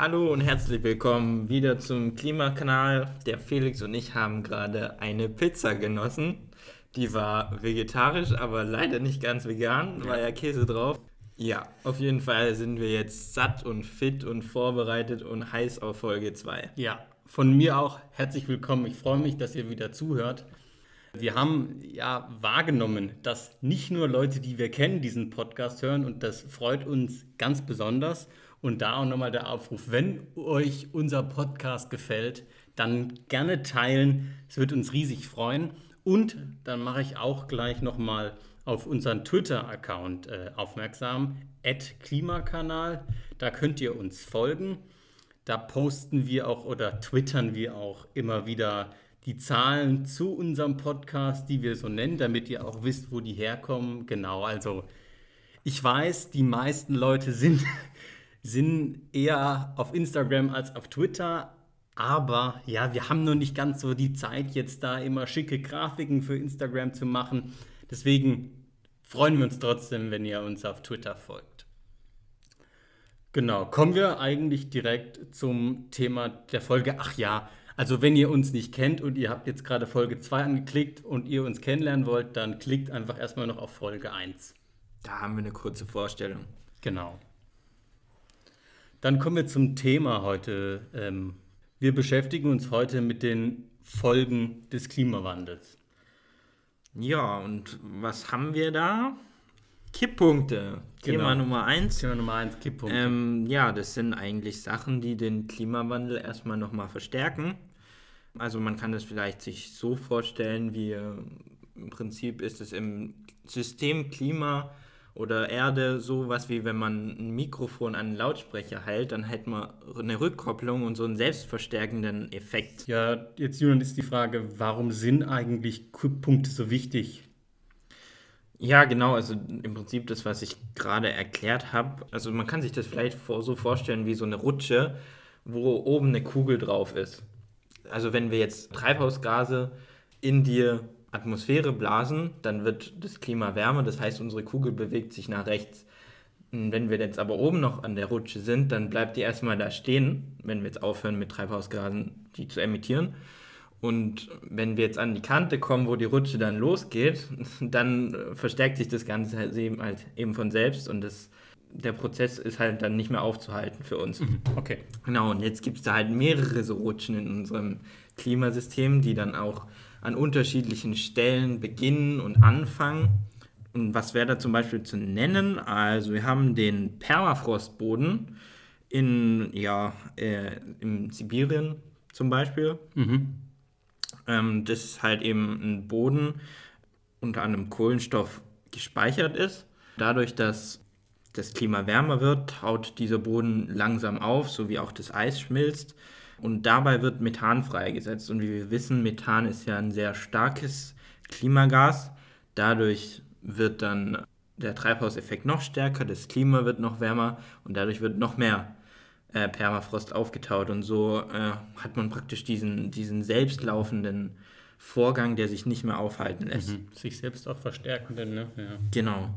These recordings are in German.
Hallo und herzlich willkommen wieder zum Klimakanal. Der Felix und ich haben gerade eine Pizza genossen. Die war vegetarisch, aber leider nicht ganz vegan, war ja Käse drauf. Ja, auf jeden Fall sind wir jetzt satt und fit und vorbereitet und heiß auf Folge 2. Ja, von mir auch herzlich willkommen. Ich freue mich, dass ihr wieder zuhört. Wir haben ja wahrgenommen, dass nicht nur Leute, die wir kennen, diesen Podcast hören und das freut uns ganz besonders. Und da auch nochmal der Aufruf, wenn euch unser Podcast gefällt, dann gerne teilen. Es wird uns riesig freuen. Und dann mache ich auch gleich nochmal auf unseren Twitter-Account äh, aufmerksam, Klimakanal. Da könnt ihr uns folgen. Da posten wir auch oder twittern wir auch immer wieder die Zahlen zu unserem Podcast, die wir so nennen, damit ihr auch wisst, wo die herkommen. Genau, also ich weiß, die meisten Leute sind sind eher auf Instagram als auf Twitter. Aber ja, wir haben noch nicht ganz so die Zeit, jetzt da immer schicke Grafiken für Instagram zu machen. Deswegen freuen wir uns trotzdem, wenn ihr uns auf Twitter folgt. Genau, kommen wir eigentlich direkt zum Thema der Folge. Ach ja, also wenn ihr uns nicht kennt und ihr habt jetzt gerade Folge 2 angeklickt und ihr uns kennenlernen wollt, dann klickt einfach erstmal noch auf Folge 1. Da haben wir eine kurze Vorstellung. Genau. Dann kommen wir zum Thema heute. Ähm, wir beschäftigen uns heute mit den Folgen des Klimawandels. Ja, und was haben wir da? Kipppunkte. Genau. Thema Nummer eins. Thema Nummer eins, Kipppunkte. Ähm, ja, das sind eigentlich Sachen, die den Klimawandel erstmal nochmal verstärken. Also man kann das vielleicht sich so vorstellen, wie äh, im Prinzip ist es im System Klima oder Erde sowas wie wenn man ein Mikrofon an einen Lautsprecher hält, dann hätte man eine Rückkopplung und so einen selbstverstärkenden Effekt. Ja, jetzt Julian ist die Frage, warum sind eigentlich Punkte so wichtig? Ja, genau, also im Prinzip das, was ich gerade erklärt habe. Also man kann sich das vielleicht so vorstellen wie so eine Rutsche, wo oben eine Kugel drauf ist. Also wenn wir jetzt Treibhausgase in dir Atmosphäre blasen, dann wird das Klima wärmer, das heißt, unsere Kugel bewegt sich nach rechts. Wenn wir jetzt aber oben noch an der Rutsche sind, dann bleibt die erstmal da stehen, wenn wir jetzt aufhören mit Treibhausgasen, die zu emittieren. Und wenn wir jetzt an die Kante kommen, wo die Rutsche dann losgeht, dann verstärkt sich das Ganze halt eben, halt eben von selbst und das, der Prozess ist halt dann nicht mehr aufzuhalten für uns. Mhm, okay. Genau, und jetzt gibt es da halt mehrere so Rutschen in unserem Klimasystem, die dann auch an unterschiedlichen Stellen beginnen und anfangen. Und was wäre da zum Beispiel zu nennen? Also wir haben den Permafrostboden in, ja, äh, in Sibirien zum Beispiel. Mhm. Ähm, das ist halt eben ein Boden unter anderem Kohlenstoff gespeichert ist. Dadurch, dass das Klima wärmer wird, taut dieser Boden langsam auf, so wie auch das Eis schmilzt. Und dabei wird Methan freigesetzt. Und wie wir wissen, Methan ist ja ein sehr starkes Klimagas. Dadurch wird dann der Treibhauseffekt noch stärker, das Klima wird noch wärmer und dadurch wird noch mehr äh, Permafrost aufgetaut. Und so äh, hat man praktisch diesen, diesen selbstlaufenden Vorgang, der sich nicht mehr aufhalten lässt. Mhm. Sich selbst auch verstärkenden, ne? Ja. Genau.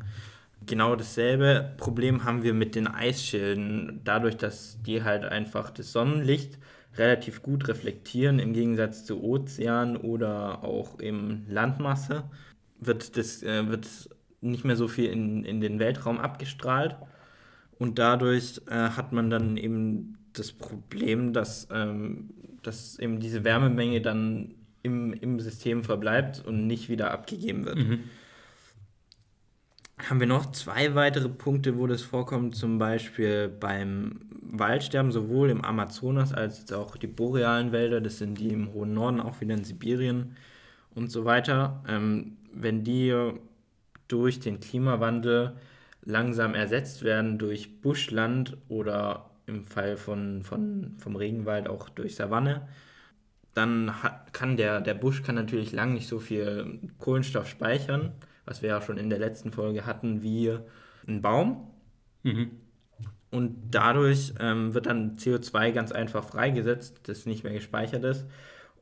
Genau dasselbe Problem haben wir mit den Eisschilden. Dadurch, dass die halt einfach das Sonnenlicht relativ gut reflektieren, im Gegensatz zu Ozean oder auch im Landmasse, wird, das, äh, wird nicht mehr so viel in, in den Weltraum abgestrahlt. Und dadurch äh, hat man dann eben das Problem, dass, ähm, dass eben diese Wärmemenge dann im, im System verbleibt und nicht wieder abgegeben wird. Mhm haben wir noch zwei weitere Punkte, wo das vorkommt, zum Beispiel beim Waldsterben, sowohl im Amazonas als auch die borealen Wälder, das sind die im hohen Norden, auch wieder in Sibirien und so weiter. Ähm, wenn die durch den Klimawandel langsam ersetzt werden durch Buschland oder im Fall von, von, vom Regenwald auch durch Savanne, dann hat, kann der, der Busch kann natürlich lang nicht so viel Kohlenstoff speichern was wir ja schon in der letzten Folge hatten, wie ein Baum. Mhm. Und dadurch ähm, wird dann CO2 ganz einfach freigesetzt, das nicht mehr gespeichert ist.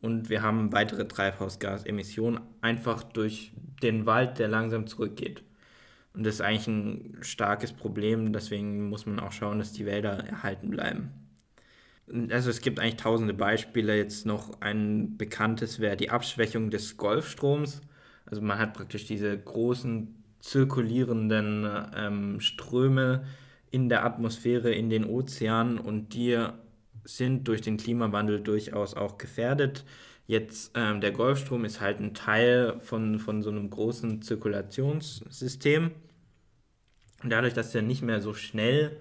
Und wir haben weitere Treibhausgasemissionen einfach durch den Wald, der langsam zurückgeht. Und das ist eigentlich ein starkes Problem, deswegen muss man auch schauen, dass die Wälder erhalten bleiben. Also es gibt eigentlich tausende Beispiele. Jetzt noch ein bekanntes wäre die Abschwächung des Golfstroms. Also man hat praktisch diese großen zirkulierenden ähm, Ströme in der Atmosphäre, in den Ozeanen und die sind durch den Klimawandel durchaus auch gefährdet. Jetzt ähm, der Golfstrom ist halt ein Teil von, von so einem großen Zirkulationssystem. Und dadurch, dass der nicht mehr so schnell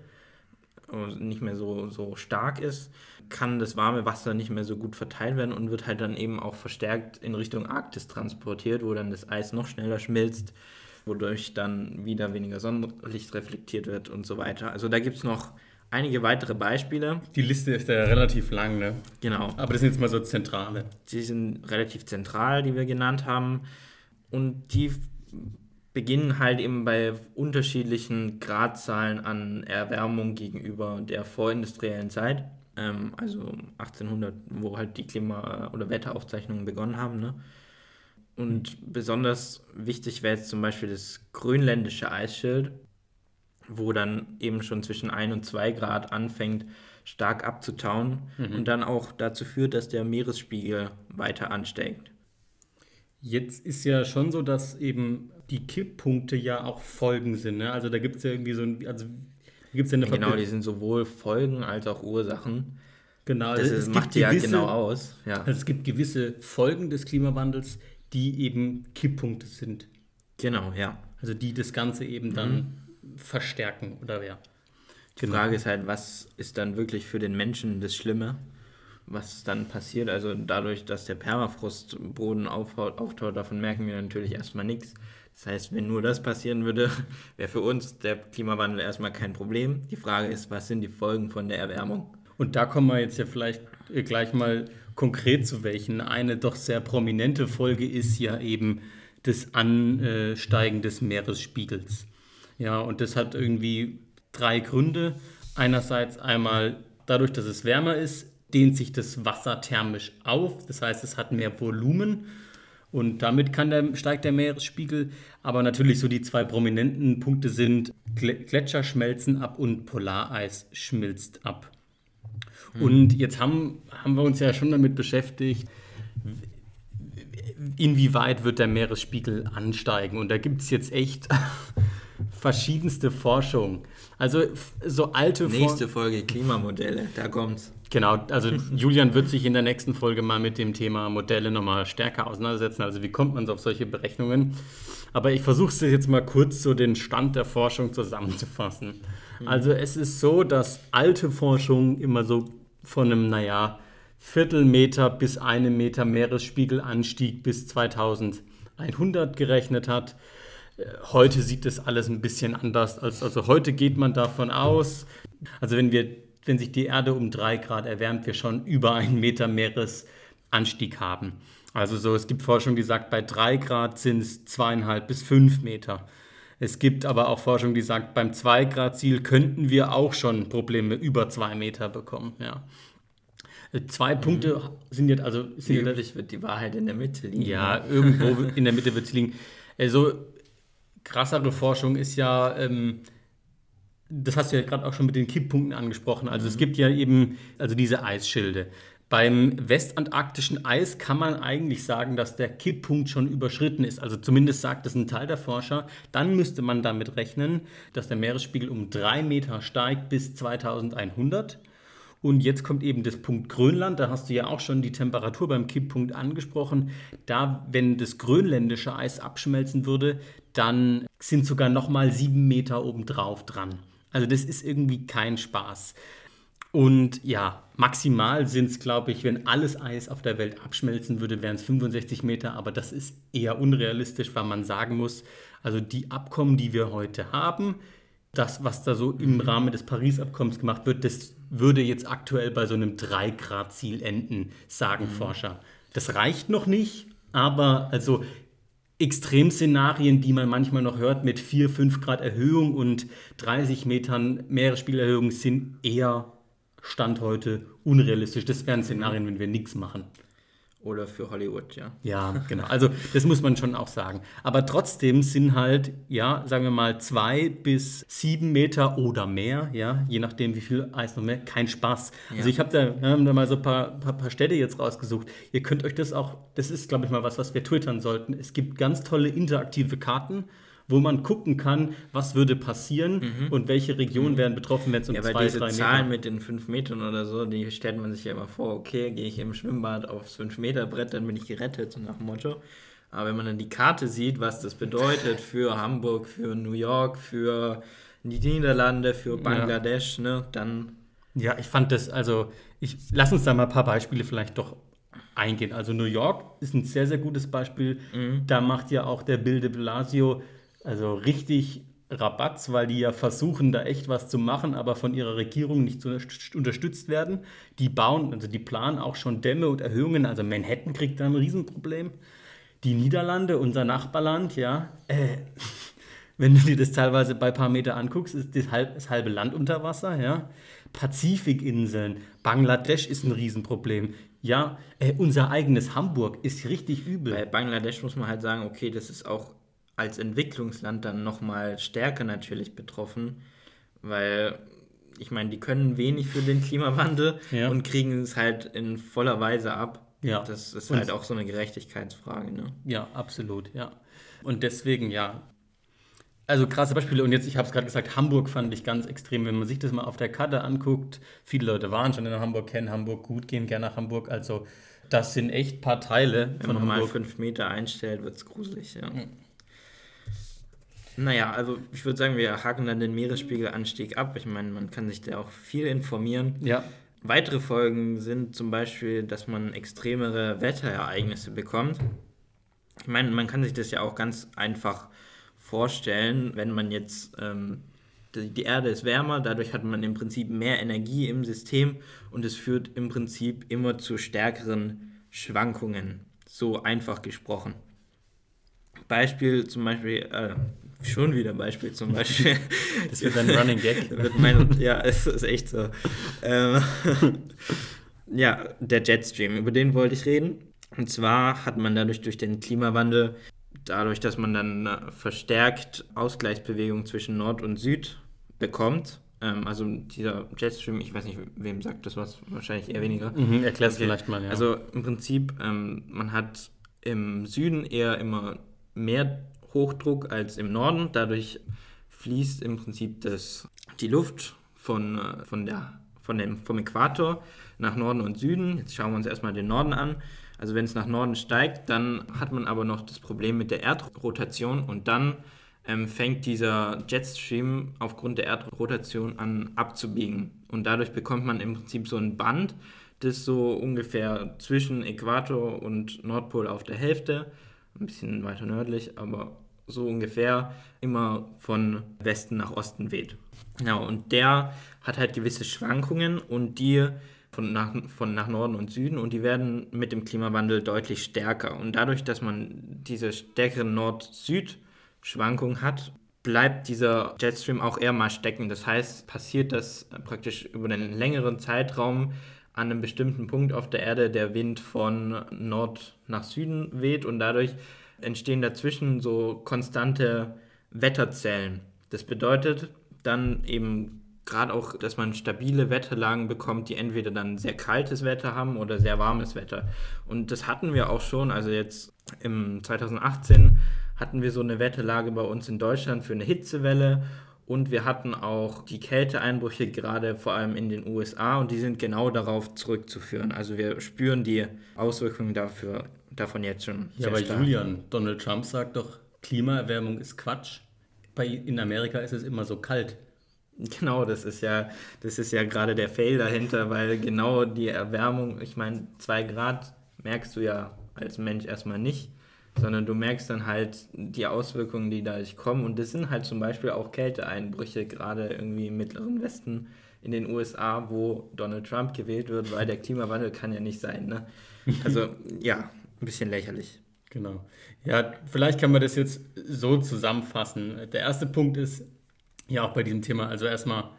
und nicht mehr so, so stark ist, kann das warme Wasser nicht mehr so gut verteilt werden und wird halt dann eben auch verstärkt in Richtung Arktis transportiert, wo dann das Eis noch schneller schmilzt, wodurch dann wieder weniger Sonnenlicht reflektiert wird und so weiter. Also da gibt es noch einige weitere Beispiele. Die Liste ist ja relativ lang, ne? Genau. Aber das sind jetzt mal so zentrale. Die sind relativ zentral, die wir genannt haben. Und die beginnen halt eben bei unterschiedlichen Gradzahlen an Erwärmung gegenüber der vorindustriellen Zeit. Ähm, also 1800, wo halt die Klima- oder Wetteraufzeichnungen begonnen haben. Ne? Und mhm. besonders wichtig wäre jetzt zum Beispiel das grönländische Eisschild, wo dann eben schon zwischen 1 und 2 Grad anfängt, stark abzutauen mhm. und dann auch dazu führt, dass der Meeresspiegel weiter ansteigt. Jetzt ist ja schon so, dass eben die Kipppunkte ja auch Folgen sind. Ne? Also da gibt es ja irgendwie so ein, also gibt's ja eine Genau, die sind sowohl Folgen als auch Ursachen. Genau, das es macht die ja genau aus. Ja. Also es gibt gewisse Folgen des Klimawandels, die eben Kipppunkte sind. Genau, ja. Also die das Ganze eben dann mhm. verstärken oder ja. Die genau. Frage ist halt, was ist dann wirklich für den Menschen das Schlimme? Was dann passiert. Also dadurch, dass der Permafrostboden auftaucht, davon merken wir natürlich erstmal nichts. Das heißt, wenn nur das passieren würde, wäre für uns der Klimawandel erstmal kein Problem. Die Frage ist, was sind die Folgen von der Erwärmung? Und da kommen wir jetzt ja vielleicht gleich mal konkret zu welchen. Eine doch sehr prominente Folge ist ja eben das Ansteigen des Meeresspiegels. Ja, und das hat irgendwie drei Gründe. Einerseits einmal dadurch, dass es wärmer ist, dehnt sich das Wasser thermisch auf, das heißt, es hat mehr Volumen und damit kann der, steigt der Meeresspiegel. Aber natürlich so die zwei prominenten Punkte sind Gletscher schmelzen ab und Polareis schmilzt ab. Mhm. Und jetzt haben, haben wir uns ja schon damit beschäftigt, inwieweit wird der Meeresspiegel ansteigen. Und da gibt es jetzt echt verschiedenste Forschung. Also so alte Nächste Folge Klimamodelle, da kommt's. Genau, also Julian wird sich in der nächsten Folge mal mit dem Thema Modelle nochmal stärker auseinandersetzen. Also wie kommt man so auf solche Berechnungen? Aber ich versuche es jetzt mal kurz so den Stand der Forschung zusammenzufassen. Mhm. Also es ist so, dass alte Forschung immer so von einem, naja, Viertelmeter bis einem Meter Meeresspiegelanstieg bis 2100 gerechnet hat. Heute sieht das alles ein bisschen anders aus. Also heute geht man davon aus, also wenn wir wenn sich die Erde um drei Grad erwärmt, wir schon über einen Meter Meeresanstieg haben. Also so, es gibt Forschung, die sagt, bei drei Grad sind es zweieinhalb bis fünf Meter. Es gibt aber auch Forschung, die sagt, beim 2-Grad-Ziel könnten wir auch schon Probleme über zwei Meter bekommen. Ja. Äh, zwei mhm. Punkte sind jetzt also. Sind Üblich wird die Wahrheit in der Mitte liegen. Ja, irgendwo in der Mitte wird sie liegen. Also krassere Forschung ist ja, ähm, das hast du ja gerade auch schon mit den Kipppunkten angesprochen. Also mhm. es gibt ja eben also diese Eisschilde. Beim westantarktischen Eis kann man eigentlich sagen, dass der Kipppunkt schon überschritten ist. Also zumindest sagt es ein Teil der Forscher. Dann müsste man damit rechnen, dass der Meeresspiegel um drei Meter steigt bis 2100. Und jetzt kommt eben das Punkt Grönland. Da hast du ja auch schon die Temperatur beim Kipppunkt angesprochen. Da, wenn das grönländische Eis abschmelzen würde, dann sind sogar nochmal sieben Meter obendrauf dran. Also das ist irgendwie kein Spaß. Und ja, maximal sind es, glaube ich, wenn alles Eis auf der Welt abschmelzen würde, wären es 65 Meter. Aber das ist eher unrealistisch, weil man sagen muss, also die Abkommen, die wir heute haben, das, was da so im Rahmen des Paris-Abkommens gemacht wird, das würde jetzt aktuell bei so einem 3-Grad-Ziel enden, sagen mhm. Forscher. Das reicht noch nicht, aber also Extremszenarien, die man manchmal noch hört, mit 4, 5 Grad Erhöhung und 30 Metern Meeresspiegelerhöhung sind eher Stand heute unrealistisch. Das wären Szenarien, wenn wir nichts machen. Oder für Hollywood, ja. Ja, genau. Also das muss man schon auch sagen. Aber trotzdem sind halt, ja, sagen wir mal, zwei bis sieben Meter oder mehr, ja, je nachdem wie viel Eis noch mehr, kein Spaß. Ja. Also ich habe da, haben da mal so ein paar, paar, paar Städte jetzt rausgesucht. Ihr könnt euch das auch, das ist, glaube ich, mal was, was wir twittern sollten. Es gibt ganz tolle interaktive Karten wo man gucken kann, was würde passieren mhm. und welche Regionen mhm. werden betroffen, wenn es um ja, zwei, diese drei Meter Zahlen mit den fünf Metern oder so, die stellt man sich ja immer vor, okay, gehe ich im Schwimmbad aufs fünf Meter Brett, dann bin ich gerettet, so nach dem Motto. Aber wenn man dann die Karte sieht, was das bedeutet für Hamburg, für New York, für die Niederlande, für Bangladesch, ja. ne, dann. Ja, ich fand das, also, ich lass uns da mal ein paar Beispiele vielleicht doch eingehen. Also New York ist ein sehr, sehr gutes Beispiel. Mhm. Da macht ja auch der Bill de Blasio also richtig Rabatz, weil die ja versuchen, da echt was zu machen, aber von ihrer Regierung nicht unterstützt werden. Die bauen, also die planen auch schon Dämme und Erhöhungen. Also Manhattan kriegt da ein Riesenproblem. Die Niederlande, unser Nachbarland, ja, äh, wenn du dir das teilweise bei ein paar Meter anguckst, ist das, halb, das halbe Land unter Wasser, ja. Pazifikinseln, Bangladesch ist ein Riesenproblem. Ja, äh, unser eigenes Hamburg ist richtig übel. Bei Bangladesch muss man halt sagen, okay, das ist auch als Entwicklungsland dann nochmal stärker natürlich betroffen, weil ich meine, die können wenig für den Klimawandel ja. und kriegen es halt in voller Weise ab. Ja. Das ist halt auch so eine Gerechtigkeitsfrage. Ne? Ja, absolut, ja. Und deswegen, ja. Also krasse Beispiele. Und jetzt, ich habe es gerade gesagt, Hamburg fand ich ganz extrem. Wenn man sich das mal auf der Karte anguckt, viele Leute waren schon in Hamburg, kennen Hamburg gut, gehen gerne nach Hamburg. Also das sind echt paar Teile Wenn von man Hamburg. mal fünf Meter einstellt, wird es gruselig, ja. Mhm. Naja, also ich würde sagen, wir haken dann den Meeresspiegelanstieg ab. Ich meine, man kann sich da auch viel informieren. Ja. Weitere Folgen sind zum Beispiel, dass man extremere Wetterereignisse bekommt. Ich meine, man kann sich das ja auch ganz einfach vorstellen, wenn man jetzt ähm, die Erde ist wärmer, dadurch hat man im Prinzip mehr Energie im System und es führt im Prinzip immer zu stärkeren Schwankungen. So einfach gesprochen. Beispiel zum Beispiel, äh, Schon wieder Beispiel zum Beispiel. Das wird ein Running Gag. mein, ja, es ist echt so. Ähm, ja, der Jetstream, über den wollte ich reden. Und zwar hat man dadurch durch den Klimawandel, dadurch, dass man dann verstärkt Ausgleichsbewegungen zwischen Nord und Süd bekommt, ähm, also dieser Jetstream, ich weiß nicht, wem sagt das was, wahrscheinlich eher weniger. Mhm, Erklär es okay. vielleicht mal, ja. Also im Prinzip, ähm, man hat im Süden eher immer mehr Hochdruck als im Norden. Dadurch fließt im Prinzip das, die Luft von, äh, von der, von dem, vom Äquator nach Norden und Süden. Jetzt schauen wir uns erstmal den Norden an. Also wenn es nach Norden steigt, dann hat man aber noch das Problem mit der Erdrotation und dann ähm, fängt dieser Jetstream aufgrund der Erdrotation an abzubiegen. Und dadurch bekommt man im Prinzip so ein Band, das so ungefähr zwischen Äquator und Nordpol auf der Hälfte ein bisschen weiter nördlich, aber so ungefähr immer von Westen nach Osten weht. Genau, und der hat halt gewisse Schwankungen und die von nach, von nach Norden und Süden und die werden mit dem Klimawandel deutlich stärker. Und dadurch, dass man diese stärkeren Nord-Süd-Schwankungen hat, bleibt dieser Jetstream auch eher mal stecken. Das heißt, passiert das praktisch über einen längeren Zeitraum an einem bestimmten Punkt auf der Erde der Wind von Nord nach Süden weht und dadurch entstehen dazwischen so konstante Wetterzellen. Das bedeutet dann eben gerade auch, dass man stabile Wetterlagen bekommt, die entweder dann sehr kaltes Wetter haben oder sehr warmes Wetter. Und das hatten wir auch schon, also jetzt im 2018 hatten wir so eine Wetterlage bei uns in Deutschland für eine Hitzewelle und wir hatten auch die Kälteeinbrüche gerade vor allem in den USA und die sind genau darauf zurückzuführen. Also wir spüren die Auswirkungen dafür, davon jetzt schon. Ja, aber stark. Julian, Donald Trump sagt doch, Klimaerwärmung ist Quatsch. Bei, in Amerika ist es immer so kalt. Genau, das ist ja, das ist ja gerade der Fail dahinter, weil genau die Erwärmung, ich meine, zwei Grad merkst du ja als Mensch erstmal nicht sondern du merkst dann halt die Auswirkungen, die dadurch kommen. Und das sind halt zum Beispiel auch Kälteeinbrüche, gerade irgendwie im Mittleren Westen in den USA, wo Donald Trump gewählt wird, weil der Klimawandel kann ja nicht sein. Ne? Also ja, ein bisschen lächerlich. Genau. Ja, vielleicht kann man das jetzt so zusammenfassen. Der erste Punkt ist ja auch bei diesem Thema, also erstmal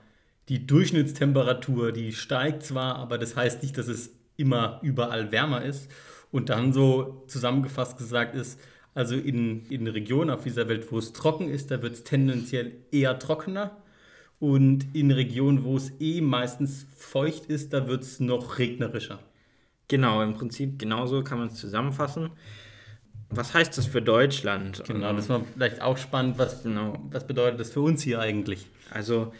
die Durchschnittstemperatur, die steigt zwar, aber das heißt nicht, dass es immer überall wärmer ist. Und dann so zusammengefasst gesagt ist, also in, in Regionen auf dieser Welt, wo es trocken ist, da wird es tendenziell eher trockener. Und in Regionen, wo es eh meistens feucht ist, da wird es noch regnerischer. Genau, im Prinzip genauso kann man es zusammenfassen. Was heißt das für Deutschland? Genau, das war vielleicht auch spannend. Was, genau. was bedeutet das für uns hier eigentlich? Also,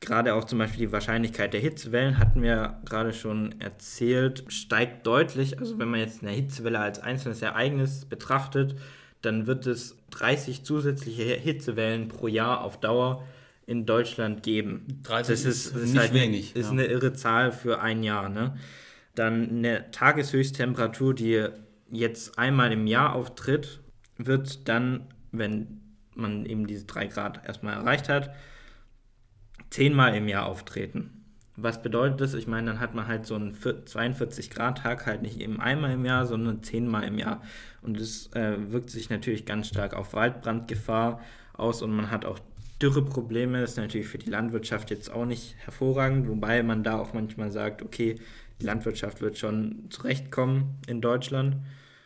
gerade auch zum Beispiel die Wahrscheinlichkeit der Hitzewellen, hatten wir gerade schon erzählt, steigt deutlich. Also, wenn man jetzt eine Hitzewelle als einzelnes Ereignis betrachtet, dann wird es 30 zusätzliche Hitzewellen pro Jahr auf Dauer in Deutschland geben. 30 das ist, ist nicht halt wenig. Eine, ist eine irre Zahl für ein Jahr. Ne? Dann eine Tageshöchsttemperatur, die jetzt einmal im Jahr auftritt, wird dann, wenn man eben diese 3 Grad erstmal erreicht hat, zehnmal im Jahr auftreten. Was bedeutet das? Ich meine, dann hat man halt so einen 42-Grad-Tag halt nicht eben einmal im Jahr, sondern zehnmal im Jahr. Und das äh, wirkt sich natürlich ganz stark auf Waldbrandgefahr aus und man hat auch Dürreprobleme. Das ist natürlich für die Landwirtschaft jetzt auch nicht hervorragend, wobei man da auch manchmal sagt, okay, die Landwirtschaft wird schon zurechtkommen in Deutschland.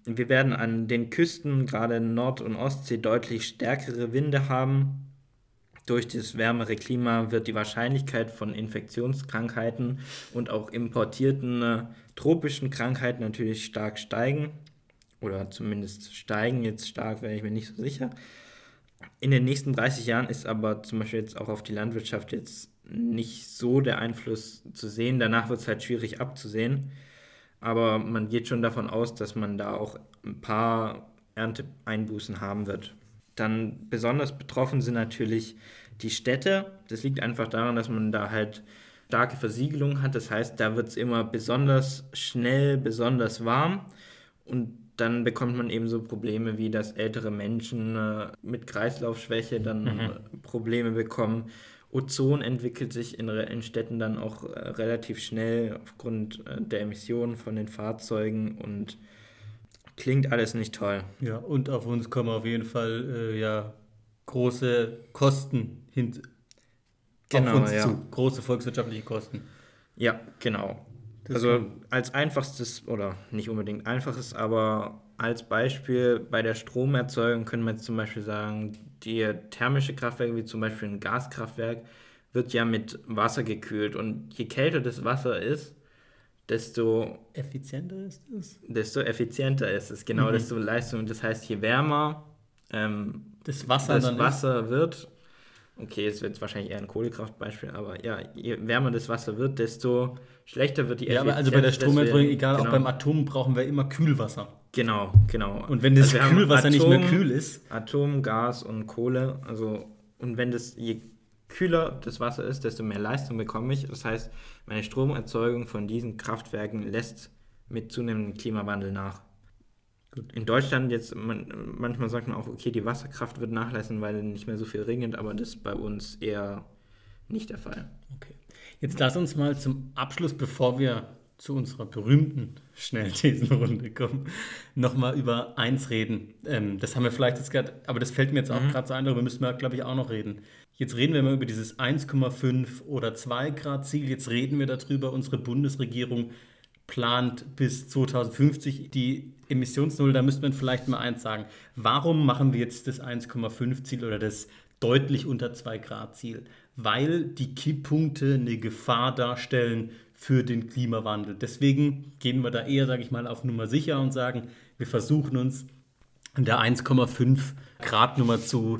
Wir werden an den Küsten, gerade in Nord- und Ostsee, deutlich stärkere Winde haben. Durch das wärmere Klima wird die Wahrscheinlichkeit von Infektionskrankheiten und auch importierten äh, tropischen Krankheiten natürlich stark steigen. Oder zumindest steigen jetzt stark, wäre ich mir nicht so sicher. In den nächsten 30 Jahren ist aber zum Beispiel jetzt auch auf die Landwirtschaft jetzt nicht so der Einfluss zu sehen. Danach wird es halt schwierig abzusehen. Aber man geht schon davon aus, dass man da auch ein paar Ernteeinbußen haben wird. Dann besonders betroffen sind natürlich die Städte. Das liegt einfach daran, dass man da halt starke Versiegelung hat. Das heißt, da wird es immer besonders schnell, besonders warm. Und dann bekommt man eben so Probleme wie, dass ältere Menschen äh, mit Kreislaufschwäche dann mhm. äh, Probleme bekommen Ozon entwickelt sich in, in Städten dann auch äh, relativ schnell aufgrund der Emissionen von den Fahrzeugen und klingt alles nicht toll. Ja, und auf uns kommen auf jeden Fall äh, ja große Kosten hin genau, auf uns ja. zu. Große volkswirtschaftliche Kosten. Ja, genau. also als einfachstes, oder nicht unbedingt einfaches, aber als Beispiel bei der Stromerzeugung können wir jetzt zum Beispiel sagen, die thermische Kraftwerke, wie zum Beispiel ein Gaskraftwerk, wird ja mit Wasser gekühlt. Und je kälter das Wasser ist, desto effizienter ist es. Desto effizienter ist es, genau, mhm. desto Leistung. Das heißt, je wärmer ähm, das Wasser, das Wasser wird, okay, es wird wahrscheinlich eher ein Kohlekraftbeispiel, aber ja, je wärmer das Wasser wird, desto schlechter wird die Effizienz. Ja, aber also bei der Stromerzeugung, egal, genau. auch beim Atom brauchen wir immer Kühlwasser. Genau, genau. Und wenn das also Kühlwasser Atom, nicht mehr kühl ist. Atom, Gas und Kohle, also und wenn das je kühler das Wasser ist, desto mehr Leistung bekomme ich. Das heißt, meine Stromerzeugung von diesen Kraftwerken lässt mit zunehmendem Klimawandel nach. Gut. In Deutschland jetzt, man, manchmal sagt man auch, okay, die Wasserkraft wird nachlassen, weil nicht mehr so viel regnet, aber das ist bei uns eher nicht der Fall. Okay. Jetzt lass uns mal zum Abschluss, bevor wir zu unserer berühmten Schnellthesenrunde kommen, nochmal über eins reden. Ähm, das haben wir vielleicht jetzt gerade, aber das fällt mir jetzt auch mhm. gerade so ein, darüber müssen wir, glaube ich, auch noch reden. Jetzt reden wir mal über dieses 1,5 oder 2 Grad Ziel. Jetzt reden wir darüber, unsere Bundesregierung plant bis 2050 die Emissionsnull. Da müsste man vielleicht mal eins sagen. Warum machen wir jetzt das 1,5 Ziel oder das deutlich unter 2 Grad Ziel? Weil die Kipppunkte eine Gefahr darstellen für den Klimawandel. Deswegen gehen wir da eher, sage ich mal, auf Nummer sicher und sagen, wir versuchen uns an der 1,5 Grad Nummer zu,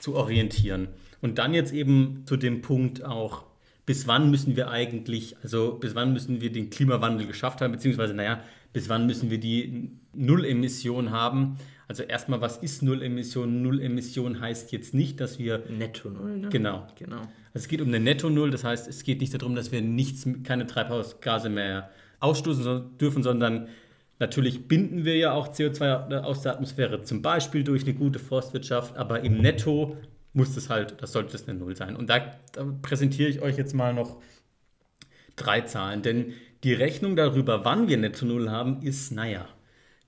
zu orientieren. Und dann jetzt eben zu dem Punkt auch, bis wann müssen wir eigentlich, also bis wann müssen wir den Klimawandel geschafft haben, beziehungsweise, naja, bis wann müssen wir die Nullemission haben. Also erstmal, was ist Nullemission? Nullemission heißt jetzt nicht, dass wir... Netto Null, ne? Genau. genau. Also es geht um eine Netto-Null, das heißt, es geht nicht darum, dass wir nichts, keine Treibhausgase mehr ausstoßen dürfen, sondern natürlich binden wir ja auch CO2 aus der Atmosphäre, zum Beispiel durch eine gute Forstwirtschaft, aber im Netto muss das halt, das sollte das eine Null sein. Und da, da präsentiere ich euch jetzt mal noch drei Zahlen, denn die Rechnung darüber, wann wir Netto Null haben, ist, naja,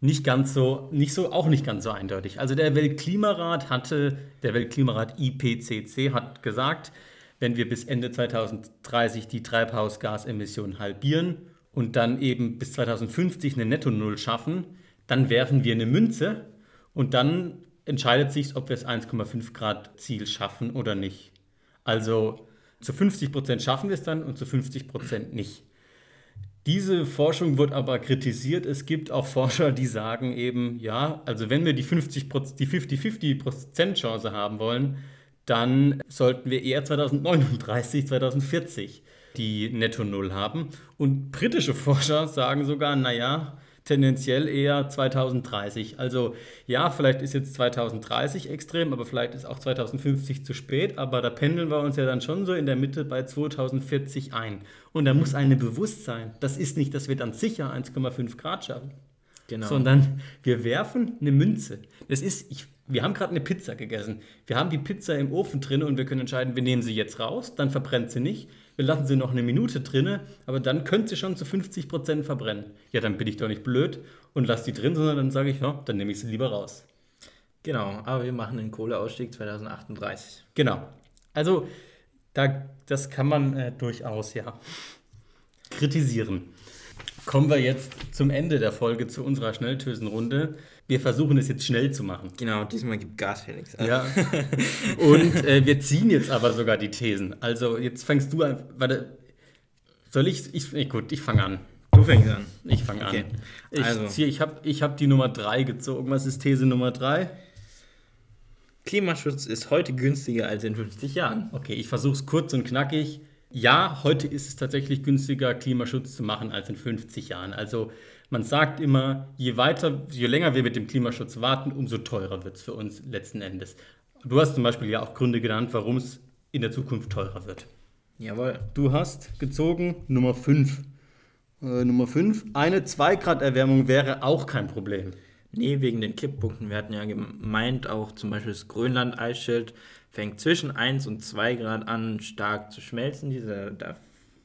nicht ganz so, nicht so, auch nicht ganz so eindeutig. Also der Weltklimarat hatte, der Weltklimarat IPCC hat gesagt, wenn wir bis Ende 2030 die Treibhausgasemissionen halbieren und dann eben bis 2050 eine Netto-Null schaffen, dann werfen wir eine Münze und dann entscheidet sich, ob wir das 1,5 Grad Ziel schaffen oder nicht. Also zu 50 Prozent schaffen wir es dann und zu 50 Prozent nicht. Diese Forschung wird aber kritisiert. Es gibt auch Forscher, die sagen eben, ja, also wenn wir die 50 die 50-50% Chance haben wollen, dann sollten wir eher 2039, 2040 die Netto Null haben. Und britische Forscher sagen sogar, naja, tendenziell eher 2030. Also ja, vielleicht ist jetzt 2030 extrem, aber vielleicht ist auch 2050 zu spät. Aber da pendeln wir uns ja dann schon so in der Mitte bei 2040 ein. Und da muss eine Bewusstsein, das ist nicht, dass wir dann sicher 1,5 Grad schaffen. Genau. Sondern wir werfen eine Münze. Das ist, ich, wir haben gerade eine Pizza gegessen. Wir haben die Pizza im Ofen drin und wir können entscheiden, wir nehmen sie jetzt raus, dann verbrennt sie nicht wir lassen sie noch eine Minute drinne, aber dann könnte sie schon zu 50 Prozent verbrennen. Ja, dann bin ich doch nicht blöd und lasse die drin, sondern dann sage ich, ja, dann nehme ich sie lieber raus. Genau, aber wir machen den Kohleausstieg 2038. Genau. Also, da, das kann man äh, durchaus, ja, kritisieren. Kommen wir jetzt zum Ende der Folge zu unserer Schnelltösenrunde. Wir versuchen es jetzt schnell zu machen. Genau, diesmal gibt Gas, Felix. Ja. Und äh, wir ziehen jetzt aber sogar die Thesen. Also jetzt fängst du an. Warte. Soll ich? ich gut, ich fange an. Du fängst an. Ich fange okay. an. Ich, also. ich habe ich hab die Nummer 3 gezogen. Was ist These Nummer 3? Klimaschutz ist heute günstiger als in 50 Jahren. Okay, ich versuche es kurz und knackig. Ja, heute ist es tatsächlich günstiger, Klimaschutz zu machen als in 50 Jahren. Also man sagt immer, je weiter, je länger wir mit dem Klimaschutz warten, umso teurer wird es für uns letzten Endes. Du hast zum Beispiel ja auch Gründe genannt, warum es in der Zukunft teurer wird. Jawohl. Du hast gezogen Nummer 5. Äh, Nummer 5. Eine 2 Grad Erwärmung wäre auch kein Problem. Nee, wegen den Kipppunkten. Wir hatten ja gemeint, auch zum Beispiel das Grönland-Eisschild fängt zwischen 1 und 2 Grad an, stark zu schmelzen. Diese, da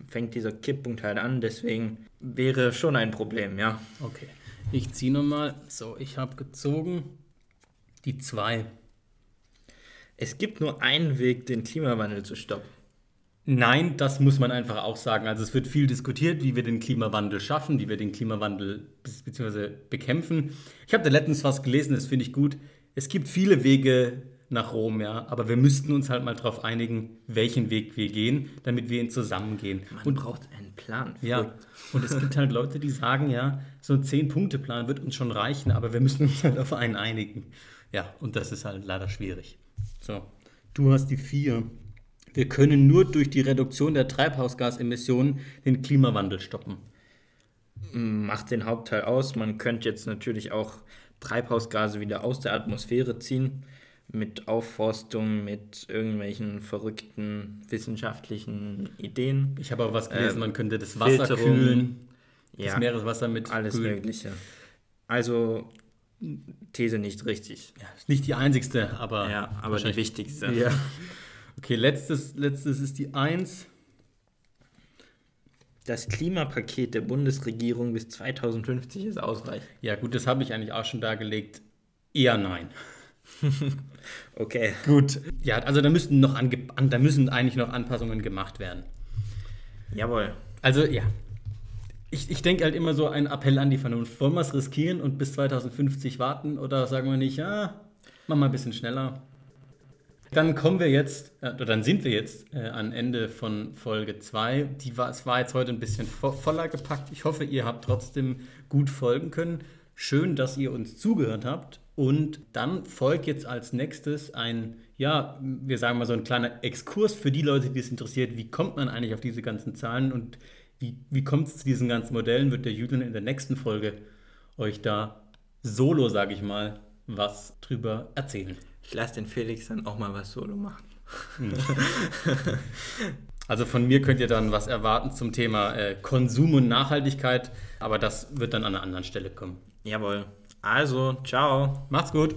fängt dieser Kipppunkt halt an. Deswegen wäre schon ein Problem, ja. Okay. Ich ziehe nochmal. So, ich habe gezogen die 2. Es gibt nur einen Weg, den Klimawandel zu stoppen. Nein, das muss man einfach auch sagen. Also es wird viel diskutiert, wie wir den Klimawandel schaffen, wie wir den Klimawandel bzw. bekämpfen. Ich habe da letztens was gelesen, das finde ich gut. Es gibt viele Wege nach Rom, ja, aber wir müssten uns halt mal darauf einigen, welchen Weg wir gehen, damit wir ihn zusammengehen. Man und braucht einen Plan. Ja, und es gibt halt Leute, die sagen, ja, so ein Zehn-Punkte-Plan wird uns schon reichen, aber wir müssen uns halt auf einen einigen. Ja, und das ist halt leider schwierig. So, du hast die vier. Wir können nur durch die Reduktion der Treibhausgasemissionen den Klimawandel stoppen. Macht den Hauptteil aus. Man könnte jetzt natürlich auch Treibhausgase wieder aus der Atmosphäre ziehen mit Aufforstung, mit irgendwelchen verrückten wissenschaftlichen Ideen. Ich habe aber was gelesen, ähm, man könnte das Wasser Filterung, kühlen, das ja, Meereswasser mit alles kühlen. Mögliche. Also These nicht richtig. Ja, ist nicht die einzigste, aber ja, aber die wichtigste. Ja. Okay, letztes, letztes ist die 1. Das Klimapaket der Bundesregierung bis 2050 ist ausreichend. Ja, gut, das habe ich eigentlich auch schon dargelegt. Eher nein. okay. Gut. Ja, also da müssten noch ange da müssen eigentlich noch Anpassungen gemacht werden. Jawohl. Also ja. Ich, ich denke halt immer so ein Appell an die Vernunft. Wollen wir es riskieren und bis 2050 warten oder sagen wir nicht, ja, machen wir ein bisschen schneller. Dann kommen wir jetzt, äh, oder dann sind wir jetzt äh, am Ende von Folge 2. es war jetzt heute ein bisschen vo voller gepackt. Ich hoffe, ihr habt trotzdem gut folgen können. Schön, dass ihr uns zugehört habt. Und dann folgt jetzt als nächstes ein, ja, wir sagen mal so ein kleiner Exkurs für die Leute, die es interessiert. Wie kommt man eigentlich auf diese ganzen Zahlen und wie, wie kommt es zu diesen ganzen Modellen? Wird der Jüdin in der nächsten Folge euch da solo, sage ich mal, was drüber erzählen. Ich lasse den Felix dann auch mal was solo machen. Hm. Also von mir könnt ihr dann was erwarten zum Thema äh, Konsum und Nachhaltigkeit, aber das wird dann an einer anderen Stelle kommen. Jawohl. Also, ciao. Macht's gut.